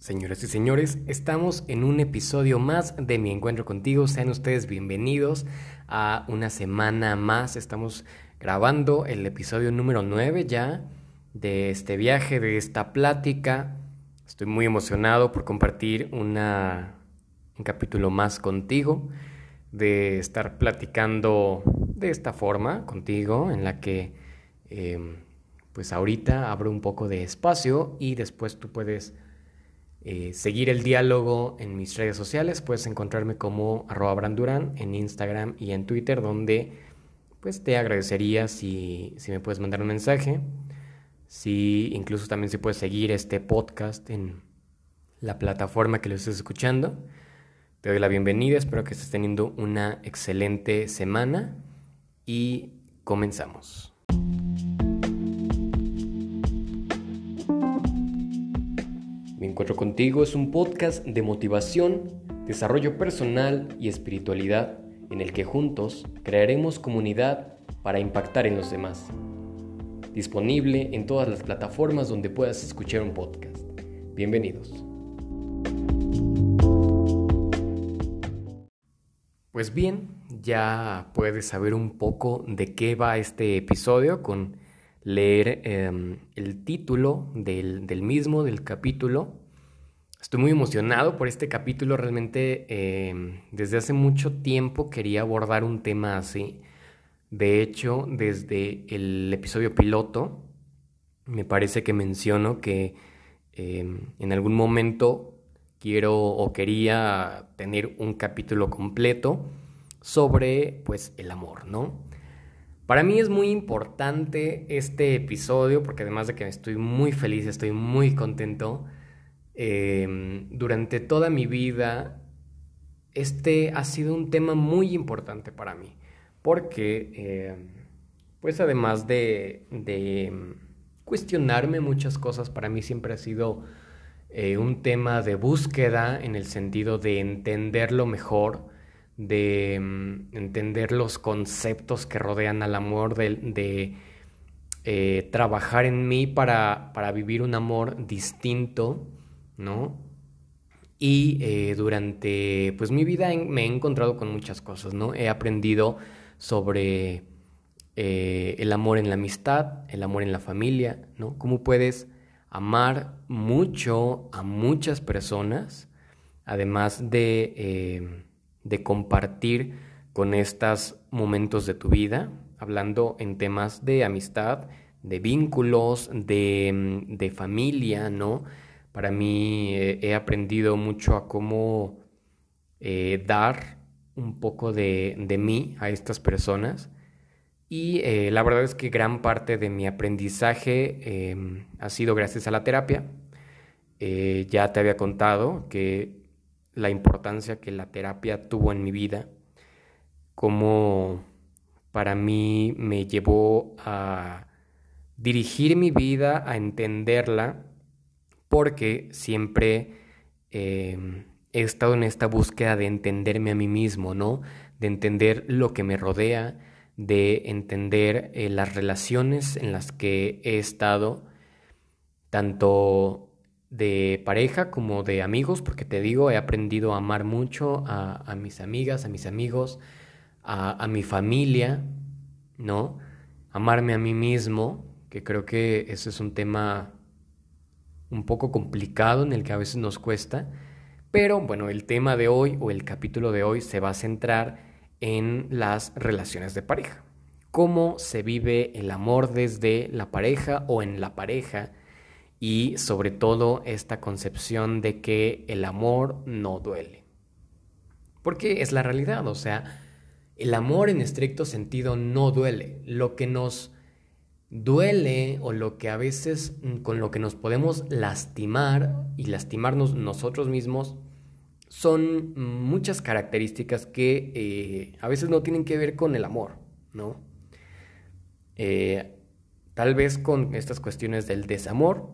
Señoras y señores, estamos en un episodio más de mi encuentro contigo. Sean ustedes bienvenidos a una semana más. Estamos grabando el episodio número 9 ya de este viaje, de esta plática. Estoy muy emocionado por compartir una, un capítulo más contigo, de estar platicando de esta forma contigo, en la que em, pues ahorita abro un poco de espacio y después tú puedes eh, seguir el diálogo en mis redes sociales. Puedes encontrarme como arroba branduran en Instagram y en Twitter, donde pues te agradecería si, si me puedes mandar un mensaje. Si incluso también si puedes seguir este podcast en la plataforma que lo estés escuchando. Te doy la bienvenida, espero que estés teniendo una excelente semana y comenzamos. Encuentro contigo es un podcast de motivación, desarrollo personal y espiritualidad en el que juntos crearemos comunidad para impactar en los demás. Disponible en todas las plataformas donde puedas escuchar un podcast. Bienvenidos. Pues bien, ya puedes saber un poco de qué va este episodio con leer em, el título del, mismo, del capítulo. Estoy muy emocionado por este capítulo, realmente em, desde hace mucho tiempo quería abordar un tema así. De hecho, desde el episodio piloto, me parece que menciono que em, en algún momento quiero o quería tener un capítulo completo sobre pues el amor, ¿no? Para mí es muy importante este episodio porque además de que estoy muy feliz, estoy muy contento, em, durante toda mi vida este ha sido un tema muy importante para mí porque em, pues además de, em, cuestionarme muchas cosas, para mí siempre ha sido eh, un tema de búsqueda en el sentido de entenderlo mejor, de entender los conceptos que rodean al amor, de, eh, trabajar en mí para, vivir un amor distinto, ¿no? Y eh, durante pues, mi vida me he encontrado con muchas cosas, ¿no? He aprendido sobre eh, el amor en la amistad, el amor en la familia, ¿no? Cómo puedes amar mucho a muchas personas, además de de compartir con estos momentos de tu vida, hablando en temas de amistad, de vínculos, de, de familia, ¿no? Para mí eh, he aprendido mucho a cómo eh, dar un poco de, de, mí a estas personas. Y eh, la verdad es que gran parte de mi aprendizaje em, ha sido gracias a la terapia. ya te había contado que la importancia que la terapia tuvo en mi vida, como para mí me llevó a dirigir mi vida, a entenderla, porque siempre em, he estado en esta búsqueda de entenderme a mí mismo, ¿no? De entender lo que me rodea, de entender eh, las relaciones en las que he estado, tanto de pareja como de amigos, porque te digo, he aprendido a amar mucho a, mis amigas, a mis amigos, a, mi familia, ¿no? Amarme a mí mismo, que creo que ese es un tema un poco complicado en el que a veces nos cuesta, pero bueno, el tema de hoy o el capítulo de hoy se va a centrar en las relaciones de pareja. Cómo se vive el amor desde la pareja o en la pareja y sobre todo esta concepción de que el amor no duele. Porque es la realidad, o sea, el amor en estricto sentido no duele. Lo que nos duele o lo que a veces mm, con lo que nos podemos lastimar y lastimarnos nosotros mismos son muchas características que eh, a veces no tienen que ver con el amor, ¿no? Eh, tal vez con estas cuestiones del desamor,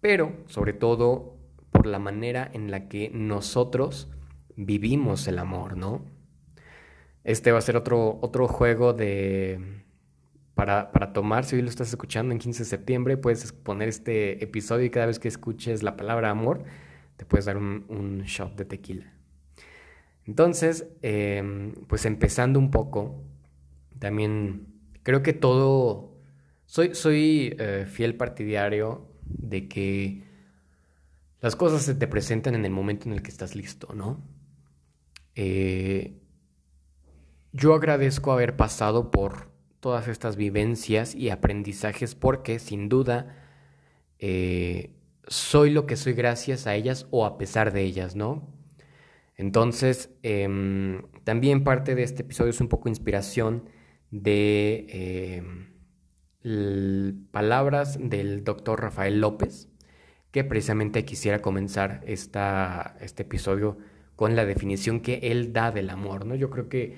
pero sobre todo por la manera en la que nosotros vivimos el amor, ¿no? Este va a ser otro, otro juego de para, para, tomar, si hoy lo estás escuchando en 15 de septiembre, puedes poner este episodio y cada vez que escuches la palabra amor, te puedes dar un, un shot de tequila. Entonces, em, pues empezando un poco, también creo que todo, soy, soy eh, fiel partidario de que las cosas se te presentan en el momento en el que estás listo, ¿no? Eh, yo agradezco haber pasado por todas estas vivencias y aprendizajes porque sin duda eh, soy lo que soy gracias a ellas o a pesar de ellas, ¿no? Entonces, em, también parte de este episodio es un poco inspiración de em, palabras del doctor Rafael López, que precisamente quisiera comenzar esta, este episodio con la definición que él da del amor, ¿no? Yo creo que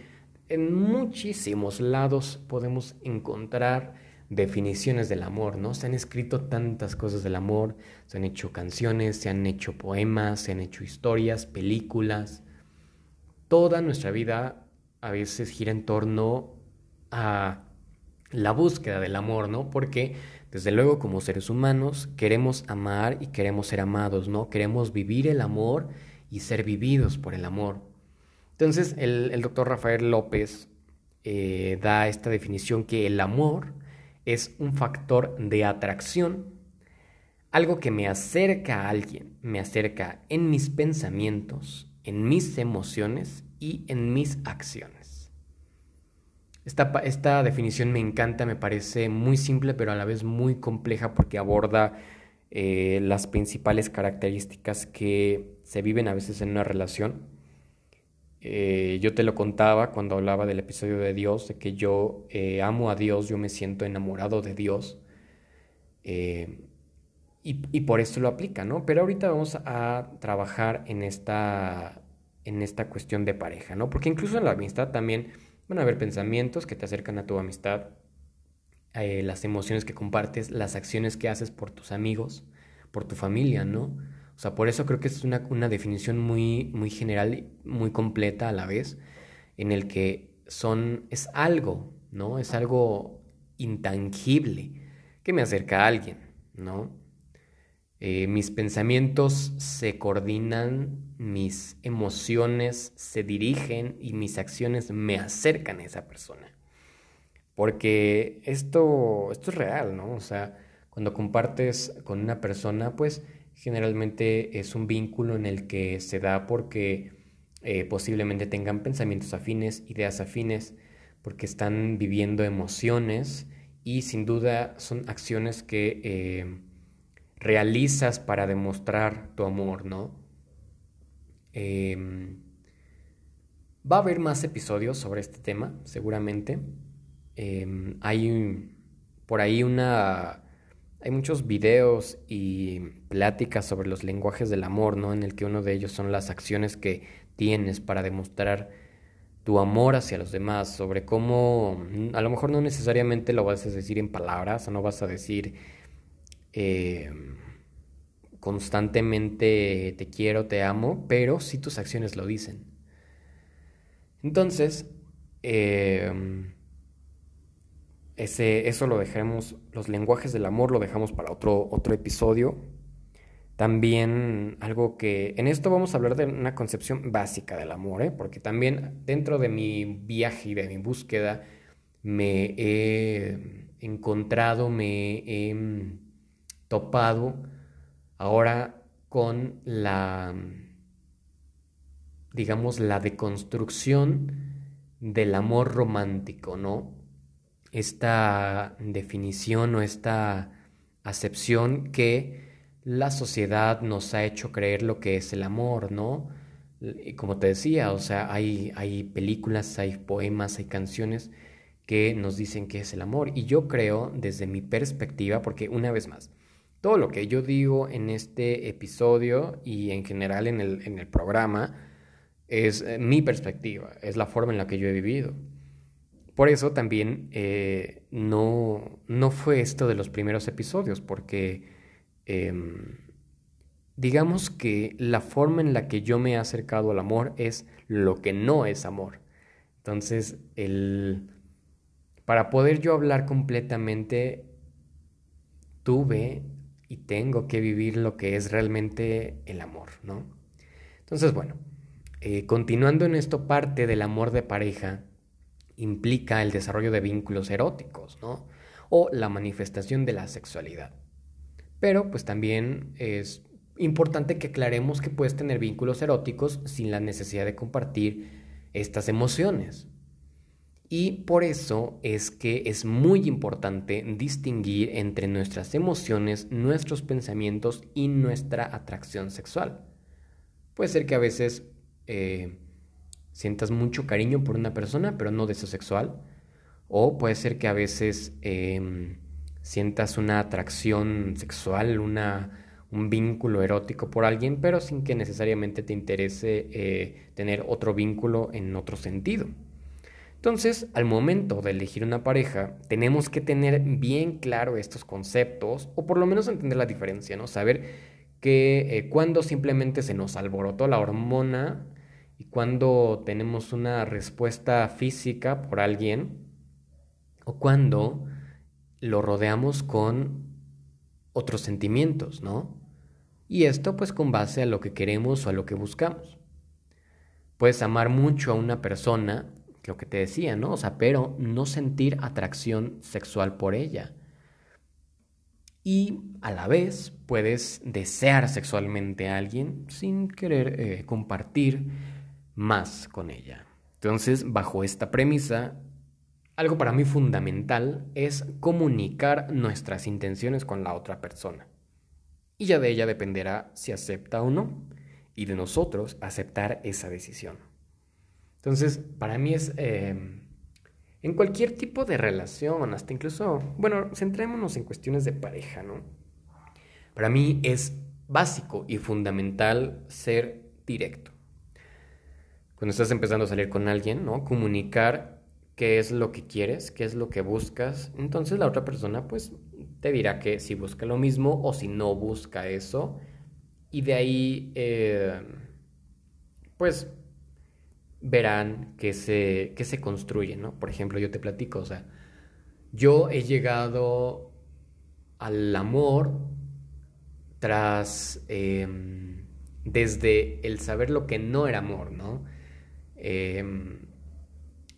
en muchísimos lados podemos encontrar definiciones del amor, ¿no? Se han escrito tantas cosas del amor, se han hecho canciones, se han hecho poemas, se han hecho historias, películas. Toda nuestra vida a veces gira en torno a la búsqueda del amor, ¿no? Porque desde luego como seres humanos queremos amar y queremos ser amados, ¿no? Queremos vivir el amor y ser vividos por el amor. Entonces el, doctor Rafael López eh, da esta definición que el amor es un factor de atracción, algo que me acerca a alguien, me acerca en mis pensamientos, en mis emociones y en mis acciones. Esta, esta, definición me encanta, me parece muy simple pero a la vez muy compleja porque aborda eh, las principales características que se viven a veces en una relación eh, yo te lo contaba cuando hablaba del episodio de Dios, de que yo eh, amo a Dios, yo me siento enamorado de Dios. Eh, y, por esto lo aplica, ¿no? Pero ahorita vamos a trabajar en esta, en esta cuestión de pareja, ¿no? Porque incluso en la amistad también van a haber pensamientos que te acercan a tu amistad, las emociones que compartes, las acciones que haces por tus amigos, por tu familia, ¿no? O sea, por eso creo que es una, una definición muy, muy general, y muy completa a la vez, en el que son, es algo, ¿no? Es algo intangible que me acerca a alguien, ¿no? Eh, mis pensamientos se coordinan, mis emociones se dirigen y mis acciones me acercan a esa persona. Porque esto, esto es real, ¿no? O sea, cuando compartes con una persona, pues generalmente es un vínculo en el que se da porque eh, posiblemente tengan pensamientos afines, ideas afines, porque están viviendo emociones y sin duda son acciones que eh, realizas para demostrar tu amor, ¿no? Em, va a haber más episodios sobre este tema, seguramente. Em, hay por ahí una hay muchos videos y pláticas sobre los lenguajes del amor, ¿no? En el que uno de ellos son las acciones que tienes para demostrar tu amor hacia los demás, sobre cómo mm, a lo mejor no necesariamente lo vas a decir en palabras, o no vas a decir eh, constantemente te quiero, te amo, pero sí tus acciones lo dicen. Entonces, eh, ese, eso lo dejaremos, los lenguajes del amor lo dejamos para otro, otro episodio. También algo que, en esto vamos a hablar de una concepción básica del amor, ¿eh? porque también dentro de mi viaje y de mi búsqueda me he encontrado, me he topado ahora con la, digamos, la deconstrucción del amor romántico, ¿no? Esta definición o esta acepción que la sociedad nos ha hecho creer lo que es el amor, ¿no? Como te decía, o sea, hay, hay películas, hay poemas, hay canciones que nos dicen que es el amor. Y yo creo, desde mi perspectiva, porque una vez más, todo lo que yo digo en este episodio y en general en el, en el programa es eh, mi perspectiva, es la forma en la que yo he vivido. Por eso también eh, no, no, fue esto de los primeros episodios, porque em, digamos que la forma en la que yo me he acercado al amor es lo que no es amor. Entonces, el, para poder yo hablar completamente, tuve y tengo que vivir lo que es realmente el amor, ¿no? Entonces, bueno, eh, continuando en esto, parte del amor de pareja implica el desarrollo de vínculos eróticos, ¿no? O la manifestación de la sexualidad. Pero pues también es importante que aclaremos que puedes tener vínculos eróticos sin la necesidad de compartir estas emociones. Y por eso es que es muy importante distinguir entre nuestras emociones, nuestros pensamientos y nuestra atracción sexual. Puede ser que a veces eh, sientas mucho cariño por una persona, pero no deseo sexual. O puede ser que a veces em, sientas una atracción sexual, una, un vínculo erótico por alguien, pero sin que necesariamente te interese eh, tener otro vínculo en otro sentido. Entonces, al momento de elegir una pareja, tenemos que tener bien claro estos conceptos, o por lo menos entender la diferencia, ¿no? Saber que eh, cuando simplemente se nos alborotó la hormona cuando tenemos una respuesta física por alguien, o cuando lo rodeamos con otros sentimientos, ¿no? Y esto pues con base a lo que queremos o a lo que buscamos. Puedes amar mucho a una persona, lo que te decía, ¿no? O sea, pero no sentir atracción sexual por ella. Y a la vez puedes desear sexualmente a alguien sin querer eh, compartir más con ella. Entonces, bajo esta premisa, algo para mí fundamental es comunicar nuestras intenciones con la otra persona. Y ya de ella dependerá si acepta o no, y de nosotros aceptar esa decisión. Entonces, para mí es em, en cualquier tipo de relación, hasta incluso, bueno, centrémonos en cuestiones de pareja, ¿no? Para mí es básico y fundamental ser directo. Cuando estás empezando a salir con alguien, ¿no? Comunicar qué es lo que quieres, qué es lo que buscas, entonces la otra persona pues te dirá que si busca lo mismo o si no busca eso. Y de ahí, eh, pues, verán que se, que se construye, ¿no? Por ejemplo, yo te platico, o sea, yo he llegado al amor tras, em, desde el saber lo que no era amor, ¿no? Eh,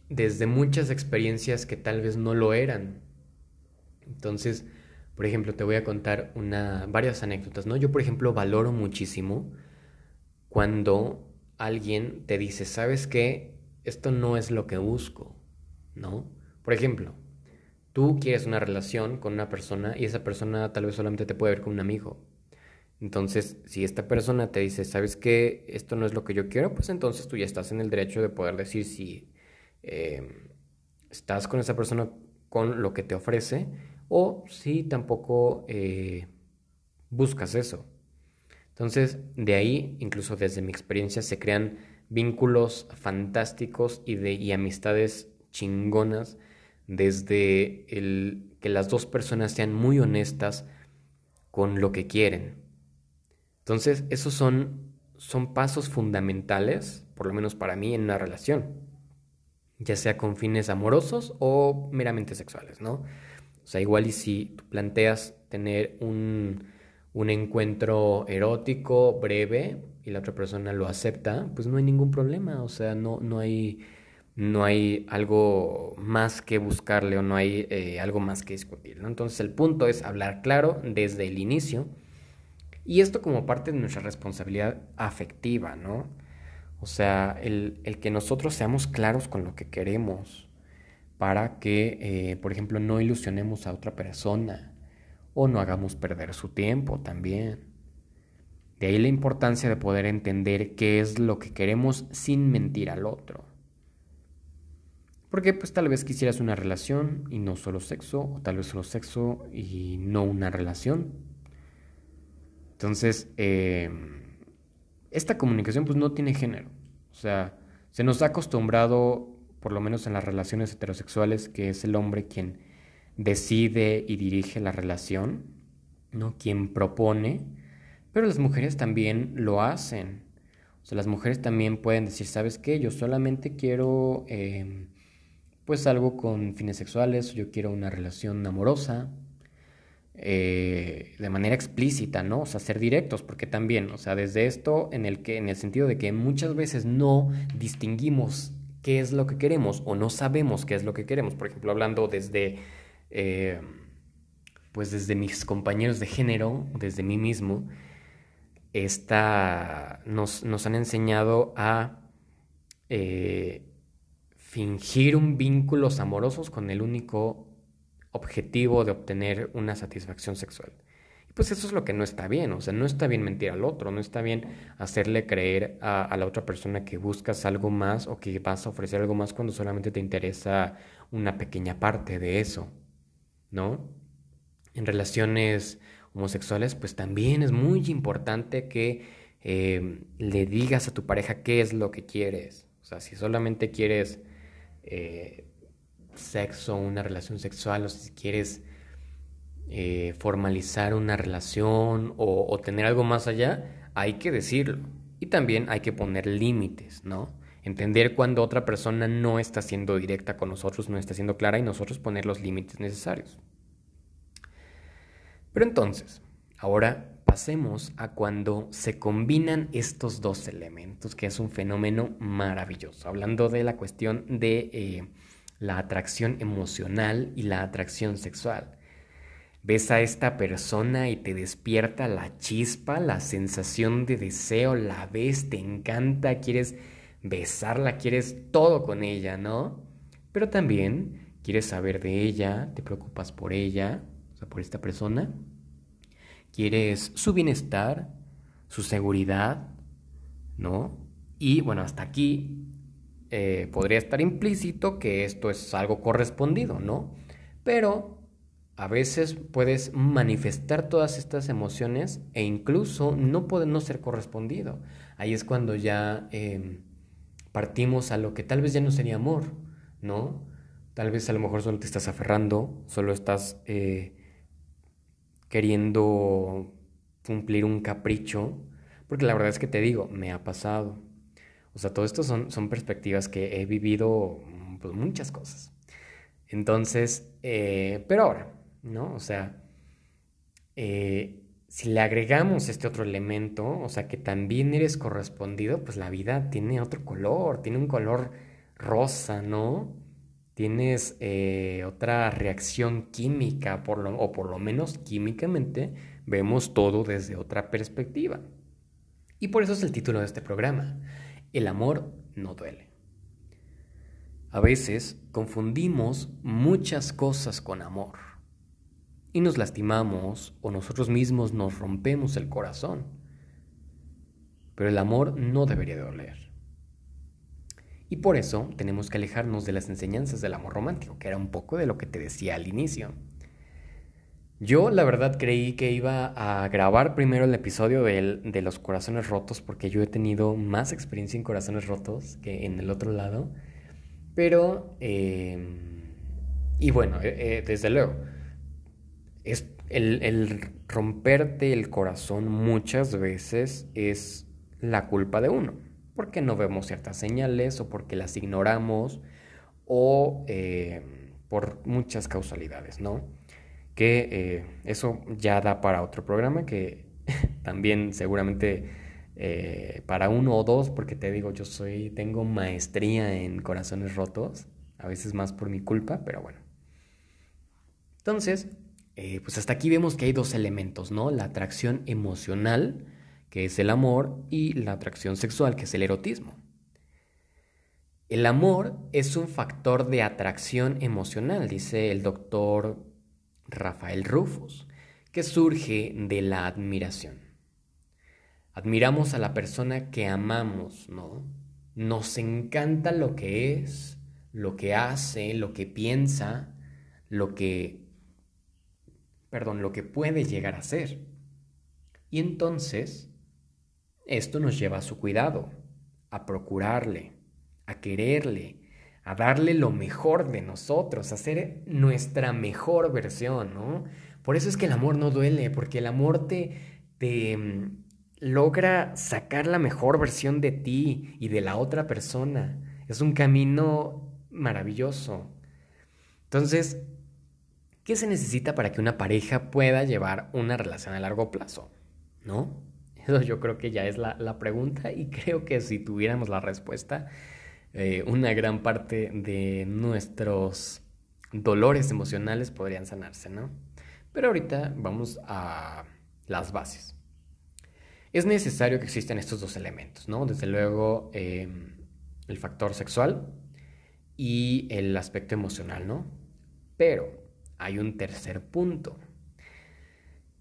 desde muchas experiencias que tal vez no lo eran. Entonces, por ejemplo, te voy a contar una, varias anécdotas, ¿no? Yo, por ejemplo, valoro muchísimo cuando alguien te dice, ¿sabes qué? Esto no es lo que busco, ¿no? Por ejemplo, tú quieres una relación con una persona y esa persona tal vez solamente te puede ver como un amigo. Entonces, si esta persona te dice, ¿sabes qué? Esto no es lo que yo quiero, pues entonces tú ya estás en el derecho de poder decir si Em, estás con esa persona con lo que te ofrece o si tampoco eh, buscas eso. Entonces, de ahí, incluso desde mi experiencia, se crean vínculos fantásticos y, de, y amistades chingonas desde el que las dos personas sean muy honestas con lo que quieren. Entonces, esos son, son pasos fundamentales, por lo menos para mí, en una relación ya sea con fines amorosos o meramente sexuales, ¿no? O sea, igual y si tú planteas tener un, un encuentro erótico breve y la otra persona lo acepta, pues no hay ningún problema, o sea, no, no, hay, no hay algo más que buscarle o no hay eh, algo más que discutir, ¿no? Entonces el punto es hablar claro desde el inicio y esto como parte de nuestra responsabilidad afectiva, ¿no? O sea, el, que nosotros seamos claros con lo que queremos para que, eh, por ejemplo, no ilusionemos a otra persona o no hagamos perder su tiempo también. De ahí la importancia de poder entender qué es lo que queremos sin mentir al otro. Porque pues tal vez quisieras una relación y no solo sexo, o tal vez solo sexo y no una relación. Entonces, eh, esta comunicación pues no tiene género. O sea, se nos ha acostumbrado, por lo menos en las relaciones heterosexuales, que es el hombre quien decide y dirige la relación, ¿no? Quien propone, pero las mujeres también lo hacen. O sea, las mujeres también pueden decir, ¿sabes qué? Yo solamente quiero, em, pues algo con fines sexuales, yo quiero una relación amorosa, eh, de manera explícita, ¿no? O sea, ser directos, porque también, o sea, desde esto, en el que, en el sentido de que muchas veces no distinguimos qué es lo que queremos o no sabemos qué es lo que queremos. Por ejemplo, hablando desde, eh, pues desde mis compañeros de género, desde mí mismo, esta, nos, nos han enseñado a eh, fingir un vínculos amorosos con el único objetivo de obtener una satisfacción sexual. Y pues eso es lo que no está bien, o sea, no está bien mentir al otro, no está bien hacerle creer a, la otra persona que buscas algo más o que vas a ofrecer algo más cuando solamente te interesa una pequeña parte de eso, ¿no? En relaciones homosexuales, pues también es muy importante que eh, le digas a tu pareja qué es lo que quieres. O sea, si solamente quieres eh, sexo, una relación sexual, o si quieres eh, formalizar una relación o, tener algo más allá, hay que decirlo. Y también hay que poner límites, ¿no? Entender cuando otra persona no está siendo directa con nosotros, no está siendo clara y nosotros poner los límites necesarios. Pero entonces, ahora pasemos a cuando se combinan estos dos elementos, que es un fenómeno maravilloso, hablando de la cuestión de eh, la atracción emocional y la atracción sexual. Ves a esta persona y te despierta la chispa, la sensación de deseo, la ves, te encanta, quieres besarla, quieres todo con ella, ¿no? Pero también quieres saber de ella, te preocupas por ella, o sea, por esta persona. Quieres su bienestar, su seguridad, ¿no? Y bueno, hasta aquí eh, podría estar implícito que esto es algo correspondido, ¿no? Pero a veces puedes manifestar todas estas emociones e incluso no puede no ser correspondido. Ahí es cuando ya em, partimos a lo que tal vez ya no sería amor, ¿no? Tal vez a lo mejor solo te estás aferrando, solo estás eh, queriendo cumplir un capricho, porque la verdad es que te digo, me ha pasado. O sea, todo esto son, son perspectivas que he vivido pues, muchas cosas. Entonces, eh, pero ahora, ¿no? O sea, eh, si le agregamos este otro elemento, o sea, que también eres correspondido, pues la vida tiene otro color, tiene un color rosa, ¿no? Tienes eh, otra reacción química, por lo, o por lo menos químicamente, vemos todo desde otra perspectiva. Y por eso es el título de este programa. El amor no duele. A veces confundimos muchas cosas con amor y nos lastimamos o nosotros mismos nos rompemos el corazón. Pero el amor no debería doler. Y por eso tenemos que alejarnos de las enseñanzas del amor romántico, que era un poco de lo que te decía al inicio. Yo la verdad creí que iba a grabar primero el episodio de, los corazones rotos porque yo he tenido más experiencia en corazones rotos que en el otro lado. Pero, em, y bueno, eh, eh, desde luego, es el, el romperte el corazón muchas veces es la culpa de uno, porque no vemos ciertas señales o porque las ignoramos o eh, por muchas causalidades, ¿no? Que eh, eso ya da para otro programa que también seguramente eh, para uno o dos, porque te digo, yo soy, tengo maestría en corazones rotos, a veces más por mi culpa, pero bueno. Entonces, eh, pues hasta aquí vemos que hay dos elementos, ¿no? La atracción emocional, que es el amor, y la atracción sexual, que es el erotismo. El amor es un factor de atracción emocional, dice el doctor Rafael Rufus, que surge de la admiración. Admiramos a la persona que amamos, ¿no? Nos encanta lo que es, lo que hace, lo que piensa, lo que, perdón, lo que puede llegar a ser. Y entonces, esto nos lleva a su cuidado, a procurarle, a quererle, a darle lo mejor de nosotros, a ser nuestra mejor versión, ¿no? Por eso es que el amor no duele, porque el amor te, te mm, logra sacar la mejor versión de ti y de la otra persona. Es un camino maravilloso. Entonces, ¿qué se necesita para que una pareja pueda llevar una relación a largo plazo? ¿No? Eso yo creo que ya es la, pregunta y creo que si tuviéramos la respuesta, eh, una gran parte de nuestros dolores emocionales podrían sanarse, ¿no? Pero ahorita vamos a las bases. Es necesario que existan estos dos elementos, ¿no? Desde luego em, el factor sexual y el aspecto emocional, ¿no? Pero hay un tercer punto.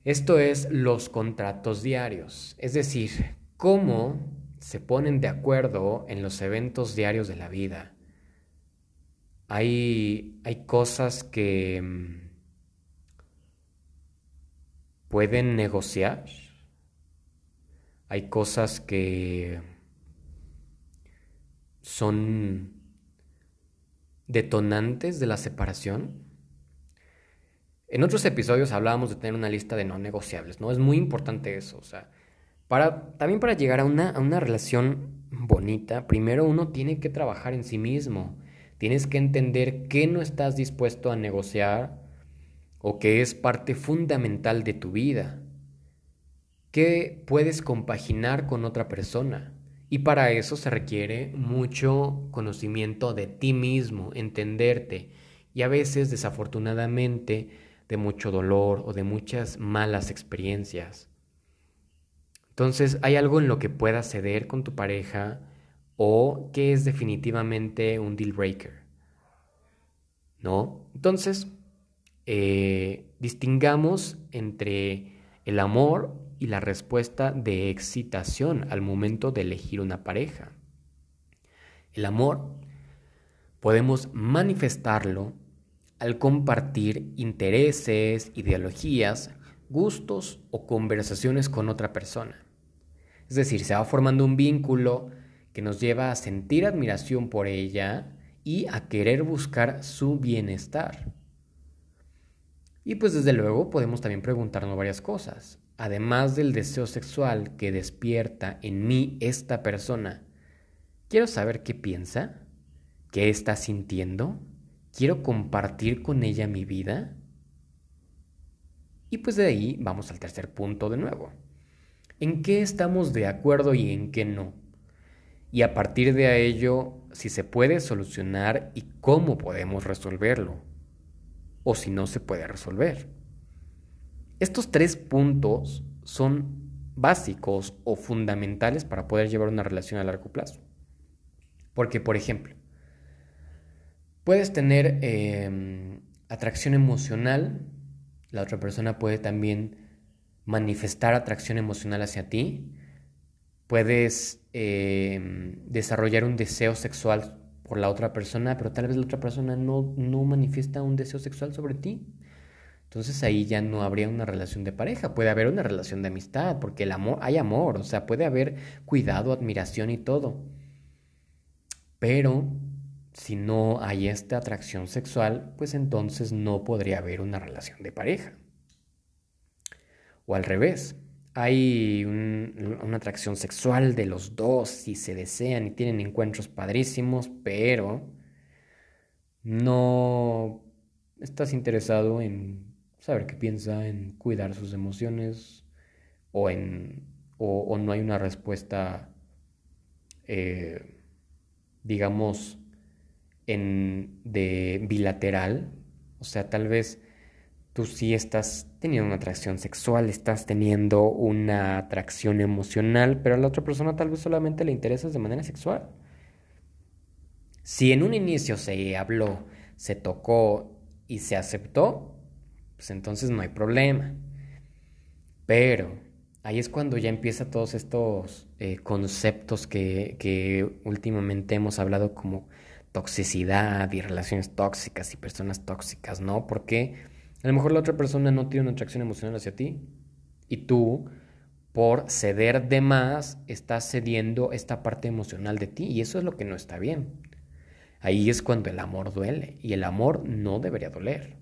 Esto es los contratos diarios, es decir, cómo se ponen de acuerdo en los eventos diarios de la vida. Hay, hay cosas que em, pueden negociar hay cosas que son detonantes de la separación. En otros episodios hablábamos de tener una lista de no negociables, ¿no? Es muy importante eso, o sea, también para llegar a una, a una relación bonita, primero uno tiene que trabajar en sí mismo. Tienes que entender qué no estás dispuesto a negociar o qué es parte fundamental de tu vida que puedes compaginar con otra persona. Y para eso se requiere mucho conocimiento de ti mismo, entenderte y a veces desafortunadamente de mucho dolor o de muchas malas experiencias. Entonces, ¿hay algo en lo que puedas ceder con tu pareja o que es definitivamente un deal breaker? ¿No? Entonces, eh, distingamos entre el amor y la respuesta de excitación al momento de elegir una pareja. El amor podemos manifestarlo al compartir intereses, ideologías, gustos o conversaciones con otra persona. Es decir, se va formando un vínculo que nos lleva a sentir admiración por ella y a querer buscar su bienestar. Y pues desde luego podemos también preguntarnos varias cosas además del deseo sexual que despierta en mí esta persona, quiero saber qué piensa, qué está sintiendo, quiero compartir con ella mi vida. Y pues de ahí vamos al tercer punto de nuevo. ¿En qué estamos de acuerdo y en qué no? Y a partir de ello, si se puede solucionar y cómo podemos resolverlo. O si no se puede resolver. Estos tres puntos son básicos o fundamentales para poder llevar una relación a largo plazo. Porque, por ejemplo, puedes tener em, atracción emocional, la otra persona puede también manifestar atracción emocional hacia ti, puedes em, desarrollar un deseo sexual por la otra persona, pero tal vez la otra persona no, no manifiesta un deseo sexual sobre ti. Entonces ahí ya no habría una relación de pareja, puede haber una relación de amistad, porque el amor, hay amor, o sea, puede haber cuidado, admiración y todo. Pero si no hay esta atracción sexual, pues entonces no podría haber una relación de pareja. O al revés, hay una atracción sexual de los dos y se desean y tienen encuentros padrísimos, pero no estás interesado en saber qué piensa, en cuidar sus emociones o, en, o, no hay una respuesta, eh, digamos, en, de bilateral. O sea, tal vez tú sí estás teniendo una atracción sexual, estás teniendo una atracción emocional, pero a la otra persona tal vez solamente le interesas de manera sexual. Si en un inicio se habló, se tocó y se aceptó, pues entonces no hay problema. Pero ahí es cuando ya empieza todos estos eh, conceptos que, que últimamente hemos hablado como toxicidad y relaciones tóxicas y personas tóxicas, ¿no? Porque a lo mejor la otra persona no tiene una atracción emocional hacia ti y tú, por ceder de más, estás cediendo esta parte emocional de ti y eso es lo que no está bien. Ahí es cuando el amor duele y el amor no debería doler.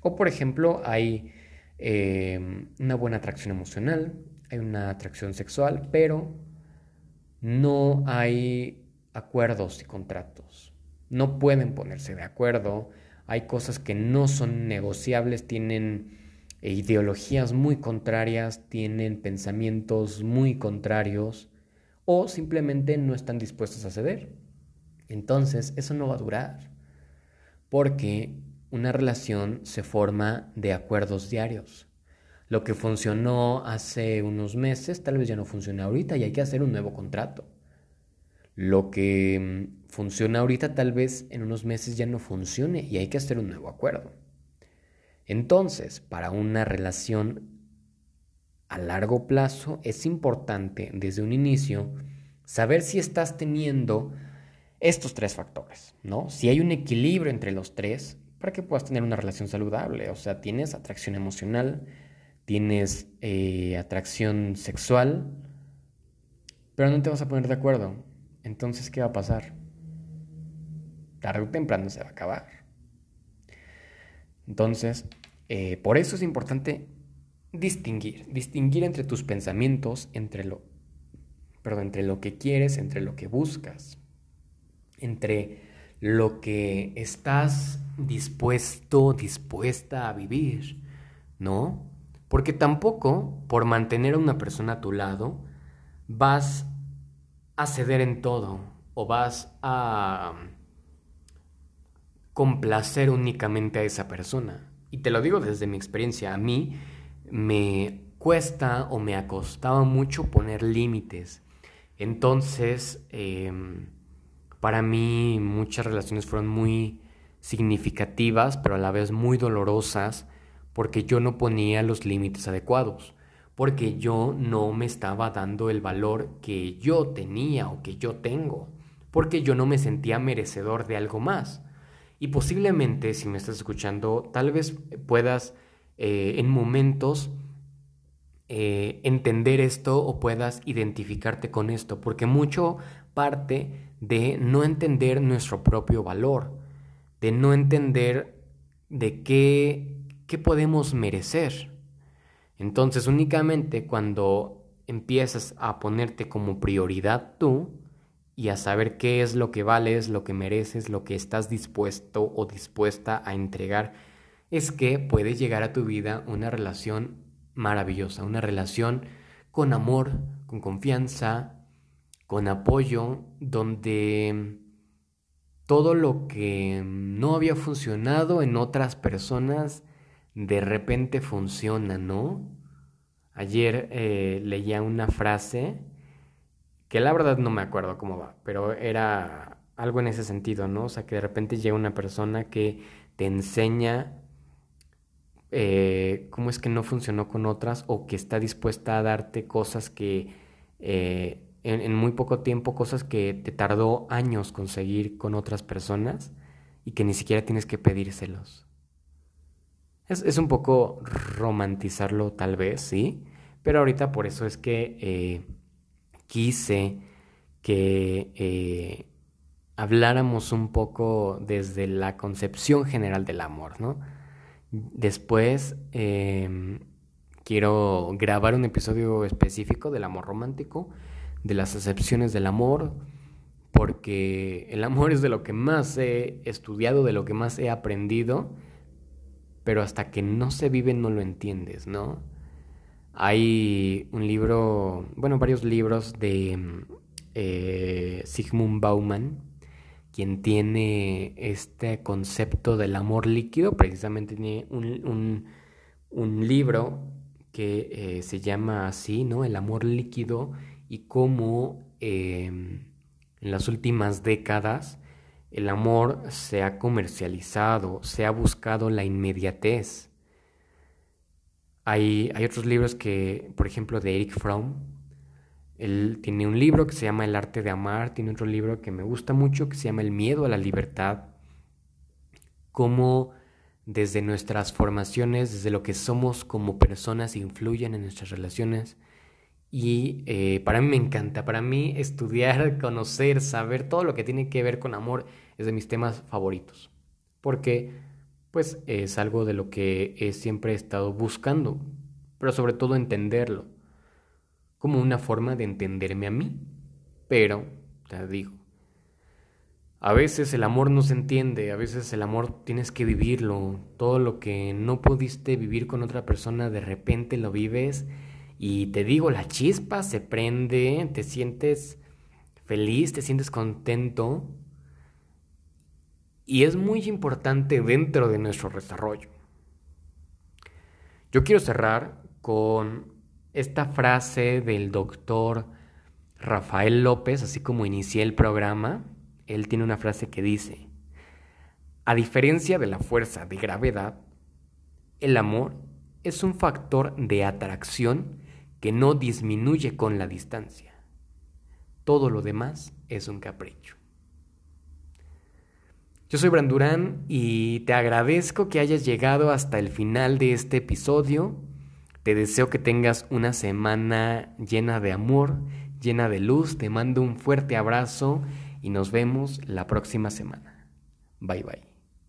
O por ejemplo, hay em, una buena atracción emocional, hay una atracción sexual, pero no hay acuerdos y contratos. No pueden ponerse de acuerdo, hay cosas que no son negociables, tienen eh, ideologías muy contrarias, tienen pensamientos muy contrarios o simplemente no están dispuestos a ceder. Entonces, eso no va a durar, porque una relación se forma de acuerdos diarios. Lo que funcionó hace unos meses tal vez ya no funciona ahorita y hay que hacer un nuevo contrato. Lo que mm, funciona ahorita tal vez en unos meses ya no funcione y hay que hacer un nuevo acuerdo. Entonces, para una relación a largo plazo es importante desde un inicio saber si estás teniendo estos tres factores, ¿no? Si hay un equilibrio entre los tres para que puedas tener una relación saludable, o sea, tienes atracción emocional, tienes eh, atracción sexual, pero no te vas a poner de acuerdo. Entonces, ¿qué va a pasar? Tarde o temprano se va a acabar. Entonces, eh, por eso es importante distinguir, distinguir entre tus pensamientos, entre lo, perdón, entre lo que quieres, entre lo que buscas entre lo que estás dispuesto, dispuesta a vivir, ¿no? Porque tampoco por mantener a una persona a tu lado vas a ceder en todo o vas a complacer únicamente a esa persona. Y te lo digo desde mi experiencia, a mí me cuesta o me acostaba mucho poner límites. Entonces, em, para mí muchas relaciones fueron muy significativas, pero a la vez muy dolorosas, porque yo no ponía los límites adecuados, porque yo no me estaba dando el valor que yo tenía o que yo tengo, porque yo no me sentía merecedor de algo más. Y posiblemente, si me estás escuchando, tal vez puedas eh, en momentos eh, entender esto o puedas identificarte con esto, porque mucho parte de no entender nuestro propio valor, de no entender de qué, qué podemos merecer. Entonces únicamente cuando empiezas a ponerte como prioridad tú y a saber qué es lo que vales, lo que mereces, lo que estás dispuesto o dispuesta a entregar, es que puede llegar a tu vida una relación maravillosa, una relación con amor, con confianza, con apoyo, donde todo lo que no había funcionado en otras personas de repente funciona, ¿no? Ayer eh, leía una frase que la verdad no me acuerdo cómo va, pero era algo en ese sentido, ¿no? O sea, que de repente llega una persona que te enseña eh, cómo es que no funcionó con otras o que está dispuesta a darte cosas que eh, en, muy poco tiempo cosas que te tardó años conseguir con otras personas y que ni siquiera tienes que pedírselos. Es, un poco romantizarlo tal vez, sí, pero ahorita por eso es que eh, quise que eh, habláramos un poco desde la concepción general del amor, ¿no? Después em, quiero grabar un episodio específico del amor romántico de las acepciones del amor, porque el amor es de lo que más he estudiado, de lo que más he aprendido, pero hasta que no se vive no lo entiendes, ¿no? Hay un libro, bueno, varios libros de eh, Sigmund Bauman, quien tiene este concepto del amor líquido, precisamente tiene un, libro que eh, se llama así, ¿no? El amor líquido y cómo em, en las últimas décadas el amor se ha comercializado, se ha buscado la inmediatez. Hay, hay otros libros que, por ejemplo, de Eric Fromm, él tiene un libro que se llama El arte de amar, tiene otro libro que me gusta mucho que se llama El miedo a la libertad, cómo desde nuestras formaciones, desde lo que somos como personas, influyen en nuestras relaciones. Y eh, para mí me encanta, para mí estudiar, conocer, saber todo lo que tiene que ver con amor es de mis temas favoritos. Porque pues es algo de lo que he siempre estado buscando, pero sobre todo entenderlo, como una forma de entenderme a mí. Pero, te digo, A veces el amor no se entiende, a veces el amor tienes que vivirlo. Todo lo que no pudiste vivir con otra persona, de repente lo vives y te digo, la chispa se prende, te sientes feliz, te sientes contento. Y es muy importante dentro de nuestro desarrollo. Yo quiero cerrar con esta frase del doctor Rafael López, así como inicié el programa él tiene una frase que dice, a diferencia de la fuerza de gravedad, el amor es un factor de atracción que no disminuye con la distancia. Todo lo demás es un capricho. Yo soy Brandurán y te agradezco que hayas llegado hasta el final de este episodio. Te deseo que tengas una semana llena de amor, llena de luz. Te mando un fuerte abrazo y nos vemos la próxima semana. Bye bye.